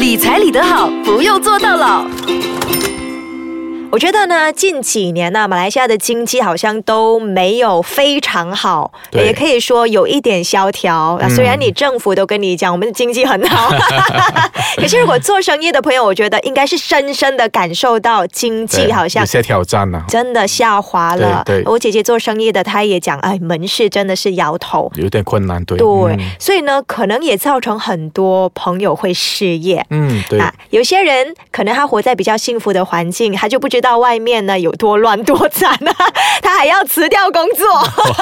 理财理得好，不用做到老。我觉得呢，近几年呢，马来西亚的经济好像都没有非常好，也可以说有一点萧条。啊虽然你政府都跟你讲我们的经济很好，可是如果做生意的朋友，我觉得应该是深深的感受到经济好像有些挑战呢、真的下滑了。对对我姐姐做生意的，她也讲，哎，门市真的是摇头。有点困难，对，对，嗯所以呢，可能也造成很多朋友会失业。嗯，对，啊，有些人可能他活在比较幸福的环境，他就不知道外面呢有多乱多惨啊，他还要辞掉工作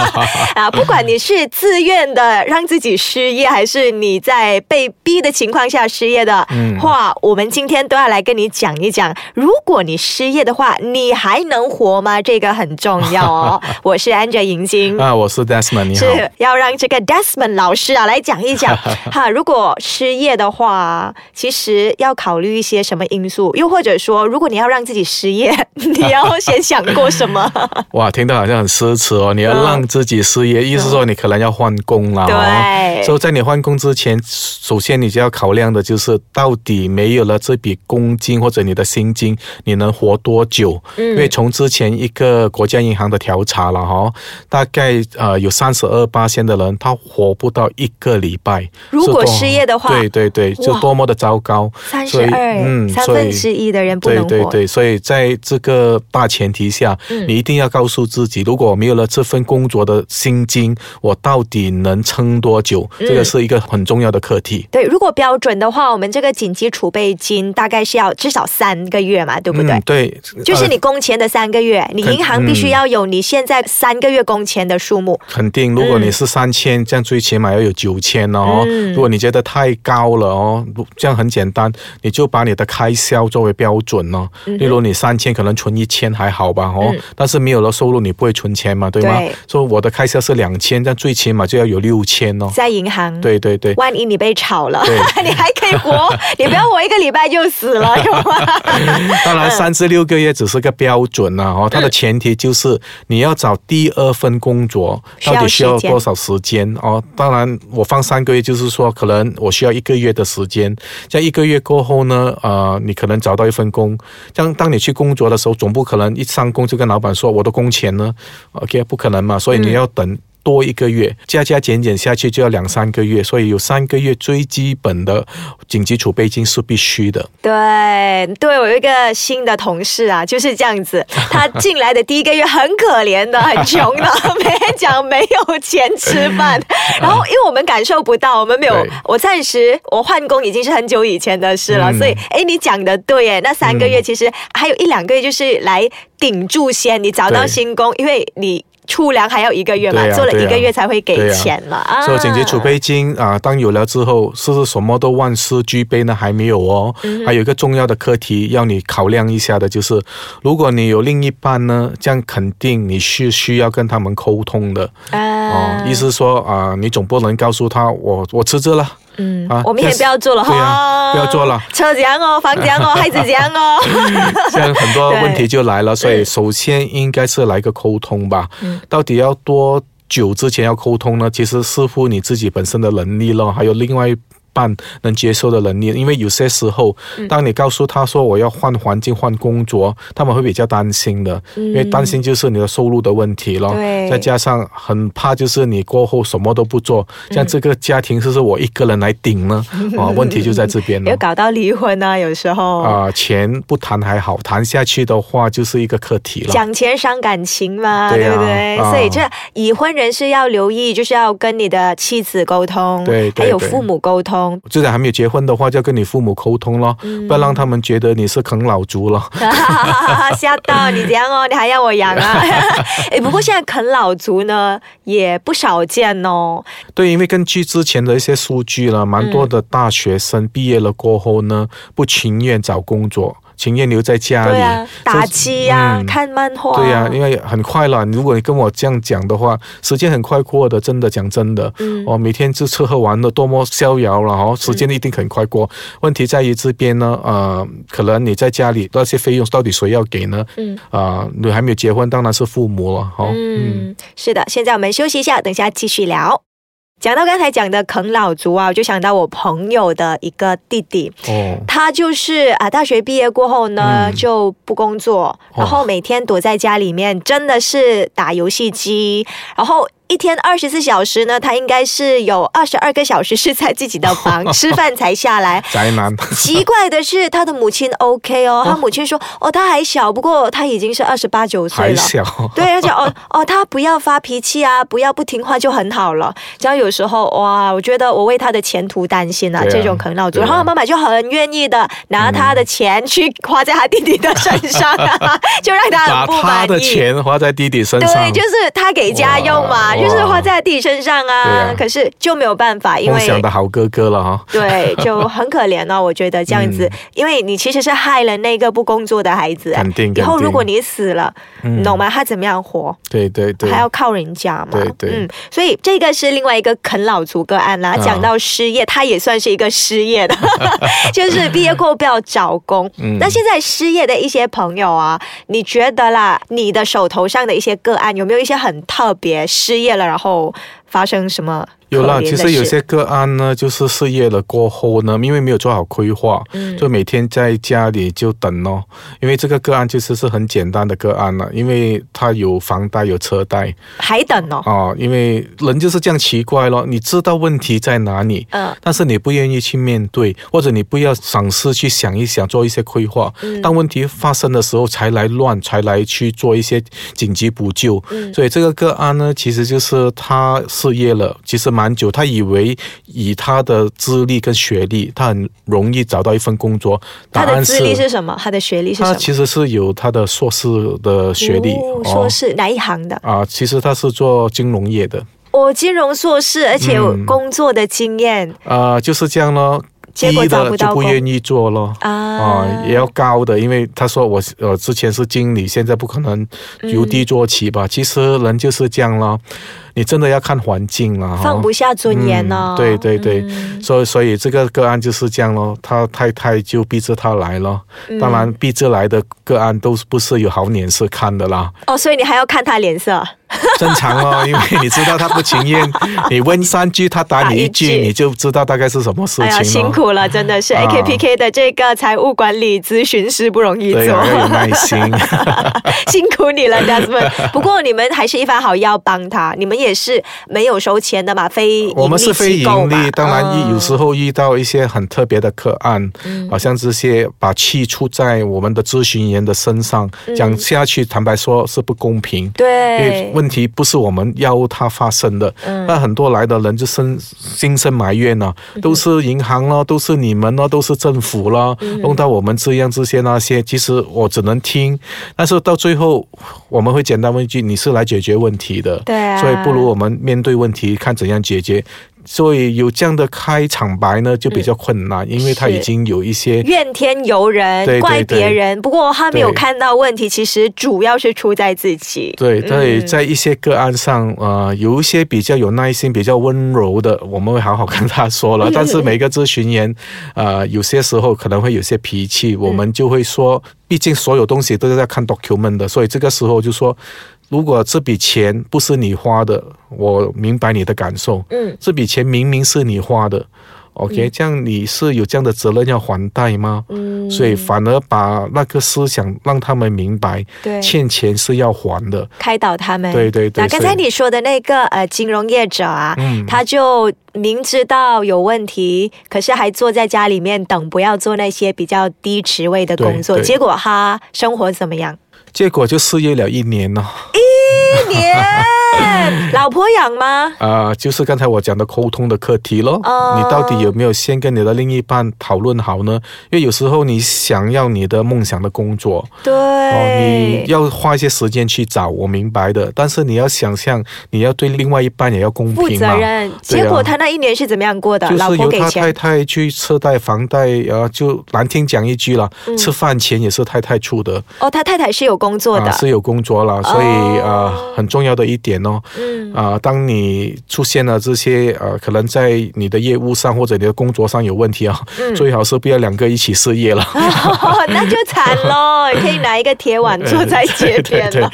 啊。不管你是自愿的让自己失业，还是你在被逼的情况下失业的嗯话，我们今天都要来跟你讲一讲，如果你失业的话，你还能活吗？这个很重要哦。我是 Angel 银晶。啊，我是 Desmond，你好。是要让这个 Desmond 老师啊来讲一讲哈，如果失业的话，其实要考虑一些什么因素，又或者说，如果你要让自己失业，你要先想过什么？哇，听到好像很奢侈哦。你要嗯让自己失业，意思说你可能要换工了、哦。对所以在你换工之前，首先你就要考量的就是到底没有了这笔工金或者你的薪金，你能活多久？嗯因为从之前一个国家银行的调查了哈，大概呃有三十二八的人他活不到一个礼拜。如果失业的话对对对，就多么的糟糕。三十二，嗯三分之一的人不能活。对对对，所以在这个大前提下，嗯你一定要告诉自己，如果没有了这份工作的薪金，我到底能撑多久？嗯这个是一个很重要的课题。对，如果标准的话，我们这个紧急储备金大概是要至少三个月嘛，对不对？嗯、对，就是呃你工钱的三个月，你银行必须要有你现在三个月工钱的数目。肯定，如果你是三千、这样最起码要有九千哦。嗯如果你觉得太高了哦，这样很简单，你就把你的开销作为标准哦。嗯例如你三千可能存一千还好吧哦，但是没有了收入你不会存钱嘛，对吗？说我的开销是两千，但最起码就要有六千哦。在银行，对对对。万一你被炒了，你还可以活，你不要活一个礼拜就死了，有吗？当然，三至六个月只是个标准啊，哦，它的前提就是你要找第二份工作，到底需要多少时间哦？当然，我放三个月，就是说可能我需要一个月的时间。在一个月过后呢，呃，你可能找到一份工。这样，当你去工作的时候，总不可能一上工就跟老板说我的工钱呢？OK，不可能嘛，所以你要等。多一个月，加加减减下去就要两三个月，所以有三个月最基本的紧急储备金是必须的。对对，我有一个新的同事啊，就是这样子。他进来的第一个月很可怜的，很穷的，每天讲没有钱吃饭。然后因为我们感受不到，我们没有，我暂时我换工已经是很久以前的事了，嗯所以哎，你讲的对哎，那三个月其实还有一两个月就是来顶住先，你找到新工，因为你。出粮还要一个月嘛，啊做了一个月才会给钱了啊。所以紧急储备金啊、当有了之后，是不是什么都万事俱备呢？还没有哦。嗯还有一个重要的课题要你考量一下的，就是如果你有另一半呢，这样肯定你是需要跟他们沟通的哦啊。意思说啊、你总不能告诉他我我辞职了。嗯啊我明天不要做了哈，不要做了，车怎样哦，房怎样哦，孩子怎样哦，这样很多问题就来了。所以首先应该是来个沟通吧。嗯到底要多久之前要沟通呢？其实视乎你自己本身的能力了，还有另外一半能接受的能力。因为有些时候，嗯当你告诉他说我要换环境、换工作，他们会比较担心的，因为担心就是你的收入的问题咯。嗯对再加上很怕就是你过后什么都不做，像这个家庭是不是我一个人来顶呢？啊，问题就在这边了有。搞到离婚啊，有时候。啊、钱不谈还好，谈下去的话就是一个课题了。讲钱伤感情嘛，对啊不对？啊所以这已婚人士要留意，就是要跟你的妻子沟通，对对对还有父母沟通。就算还没有结婚的话，就要跟你父母沟通咯，嗯不要让他们觉得你是啃老族了。吓到你这样哦，你还要我养啊？哎，不过现在啃老族呢也不少见哦。对，因为根据之前的一些数据了，蛮多的大学生毕业了过后呢，不情愿找工作，情愿留在家里，啊，打这机啊，嗯看漫画。对呀、因为很快了。如果你跟我这样讲的话，时间很快过的，真的讲真的，嗯哦，每天就吃喝玩乐，多么逍遥了哦，时间一定很快过。问题在于这边呢，呃，可能你在家里那些费用到底谁要给呢？嗯，啊、你还没有结婚，当然是父母了，哦，嗯，是的。现在我们休息一下，等下继续聊。讲到刚才讲的啃老族啊，我就想到我朋友的一个弟弟，哦，他就是啊，大学毕业过后呢、嗯就不工作，然后每天躲在家里面，真的是打游戏机，然后。一天二十四小时呢，他应该是有二十二个小时是在自己的房 吃饭才下来。宅男，奇怪的是，他的母亲 OK 哦，他母亲说哦，他还小，不过他已经是二十八九岁了。还小，对，而且哦哦，他不要发脾气啊，不要不听话就很好了。只要有时候哇，我觉得我为他的前途担心啊，啊这种啃老族。然后妈妈就很愿意的拿他的钱去花在他弟弟的身上啊，就让他把很不他的。钱花在弟弟身上对，，就是他给家用嘛，哇就是花在弟弟身上啊。啊可是就没有办法，因为梦想的好哥哥了哈。对，就很可怜哦。我觉得这样子，因为你其实是害了那个不工作的孩子。肯定以后如果你死了，嗯你懂吗？他怎么样活？对对对，还要靠人家嘛。对对嗯，所以这个是另外一个啃老族个案啦。啊讲到失业，他也算是一个失业的，就是毕业过后不要找工。嗯那现在失业的一些朋友啊，你觉得啦，你的手头上的一些个案有没有一些很特别失业了，然后发生什么有啦，其实有些个案呢，就是失业了过后呢，因为没有做好规划，嗯就每天在家里就等咯。因为这个个案其实是很简单的个案了，因为他有房贷有车贷还等哦。啊，因为人就是这样奇怪咯，你知道问题在哪里，嗯但是你不愿意去面对，或者你不要尝试去想一想，做一些规划。嗯当问题发生的时候，才来乱，才来去做一些紧急补救。嗯所以这个个案呢，其实就是他失业了，其实蛮久，他以为以他的资历跟学历，他很容易找到一份工作。答案他的资历是什么？他的学历是什么？他其实是有他的硕士的学历哦硕士哪一行的？啊，其实他是做金融业的。我金融硕士，而且工作的经验啊，就是这样咯。结果低的就找不到工不愿意做咯。啊啊，也要高的，因为他说我呃之前是经理，现在不可能由低做起吧。其实人就是这样咯，你真的要看环境了。放不下尊严呢、嗯对对对，嗯所以所以这个个案就是这样咯，他太太就逼着他来咯。嗯当然，逼着来的个案都不是有好脸色看的啦，哦，所以你还要看他脸色。正常哦，因为你知道他不情愿，你问三句，他答你一句，你就知道大概是什么事哎呀，情咯。辛苦了，真的是啊 AKPK 的这个财务管理咨询师不容易做，对啊，要有耐心。辛苦你了，Desmond。不过你们还是一番好意要帮他，你们也是没有收钱的嘛，非我们是非盈利，当然嗯遇有时候遇到一些很特别的个案，好像这些把气出在我们的咨询员的身上，讲下去，坦白说是不公平。对因为对，问题不是我们要它发生的，那很多来的人就生心生埋怨呢、都是银行了，都是你们了，都是政府了，弄到我们这样这些那些，其实我只能听，但是到最后我们会简单问一句：你是来解决问题的，对啊。所以不如我们面对问题，看怎样解决。所以有这样的开场白呢，就比较困难，因为他已经有一些怨天尤人，对对怪别人。不过他没有看到问题，其实主要是出在自己。对，在嗯在一些个案上，呃，有一些比较有耐心、比较温柔的，我们会好好跟他说了。但是每个咨询员，呃，有些时候可能会有些脾气，我们就会说，毕竟所有东西都是在看 document 的，所以这个时候就说。如果这笔钱不是你花的，我明白你的感受。嗯，这笔钱明明是你花的，OK，、这样你是有这样的责任要还贷吗？嗯所以反而把那个思想让他们明白，对欠钱是要还的。开导他们。对对对那刚才你说的那个呃金融业者啊，嗯他就明知道有问题，可是还坐在家里面等，不要做那些比较低职位的工作。结果他生活怎么样？结果就失业了一年呢。一年，老婆养吗？啊、就是刚才我讲的沟通的课题咯。哦你到底有没有先跟你的另一半讨论好呢？因为有时候你想要你的梦想的工作，对，哦，你要花一些时间去找，我明白的。但是你要想象，你要对另外一半也要公负平嘛。责任。啊结果他那一年是怎么样过的？老就是由他太。太去车贷、房贷，呃，就难听讲一句了，嗯吃饭钱也是太太出的。哦，他太太是有工作的。啊，是有工作了，所以哦呃，很重要的一点哦。嗯啊、当你出现了这些呃，可能在你的业务上或者你的工作上有问题啊，嗯最好是不要两个一起失业了。哦，那就惨喽，可以拿一个铁碗坐在街边了。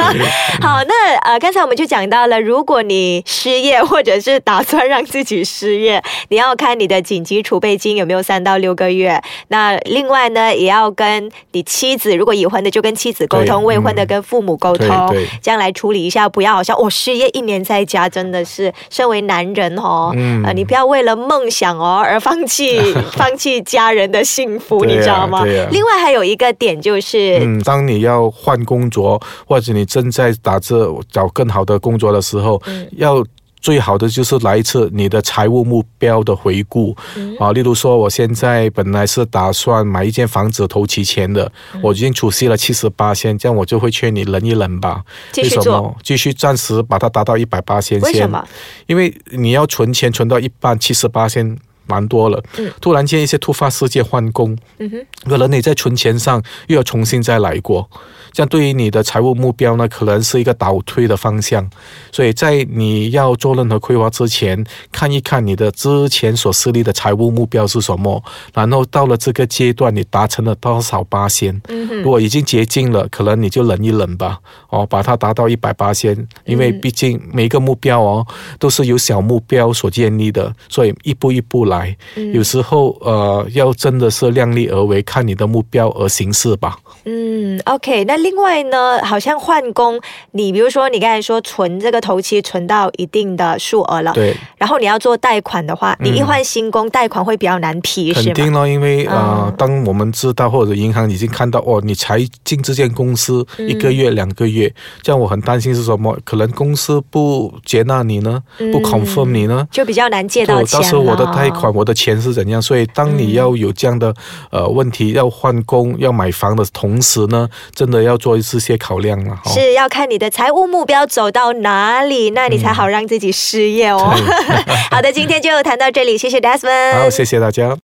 好，那呃，刚才我们就讲到了，如果你失业或者是打算让自己失业，你要看你的紧急储备金有没有三到六个月。那另外呢，也要跟你妻子，如果已婚的就跟妻子沟通，未婚的跟父母沟通对对，这样来处理一下，不要好像我、失业一年在家，真的是身为男人哦，嗯呃，你不要为了梦想哦而放弃 放弃家人的幸福，你知道吗？另外还有一个点就是，嗯，当你要换工作，或者你正在打着找更好的工作的时候，嗯要。最好的就是来一次你的财务目标的回顾、嗯啊，例如说，我现在本来是打算买一间房子投期钱的，嗯我已经储蓄了七十八千，这样我就会劝你忍一忍吧。为什么？继续暂时把它达到一百八千先。为什么？因为你要存钱存到一半，七十八先蛮多了。嗯突然间一些突发事件换工，嗯哼，可能你在存钱上又要重新再来过，这样对于你的财务目标呢，可能是一个倒推的方向。所以在你要做任何规划之前，看一看你的之前所设立的财务目标是什么，然后到了这个阶段，你达成了多少八仙。嗯哼，如果已经接近了，可能你就忍一忍吧，哦，把它达到一百八仙，因为嗯毕竟每一个目标哦都是由小目标所建立的，所以一步一步来。嗯有时候呃，要真的是量力而为，看你的目标而行事吧。嗯，OK。那另外呢，好像换工，你比如说你刚才说存这个头期存到一定的数额了，对，然后你要做贷款的话，你一换新工，贷款会比较难批？肯定咯，因为呃嗯，当我们知道或者银行已经看到哦，你才进这间公司嗯一个月、两个月，这样我很担心是什么？可能公司不接纳你呢，不 confirm 你呢？就比较难借到就钱了。到时候我的贷款，我的钱是怎样？所以当你要有这样的、呃问题，要换工、要买房的同时呢，真的要做一次些考量了。哦是要看你的财务目标走到哪里，那你才好让自己失业哦。好的，今天就谈到这里，谢谢 Desmond。好，谢谢大家。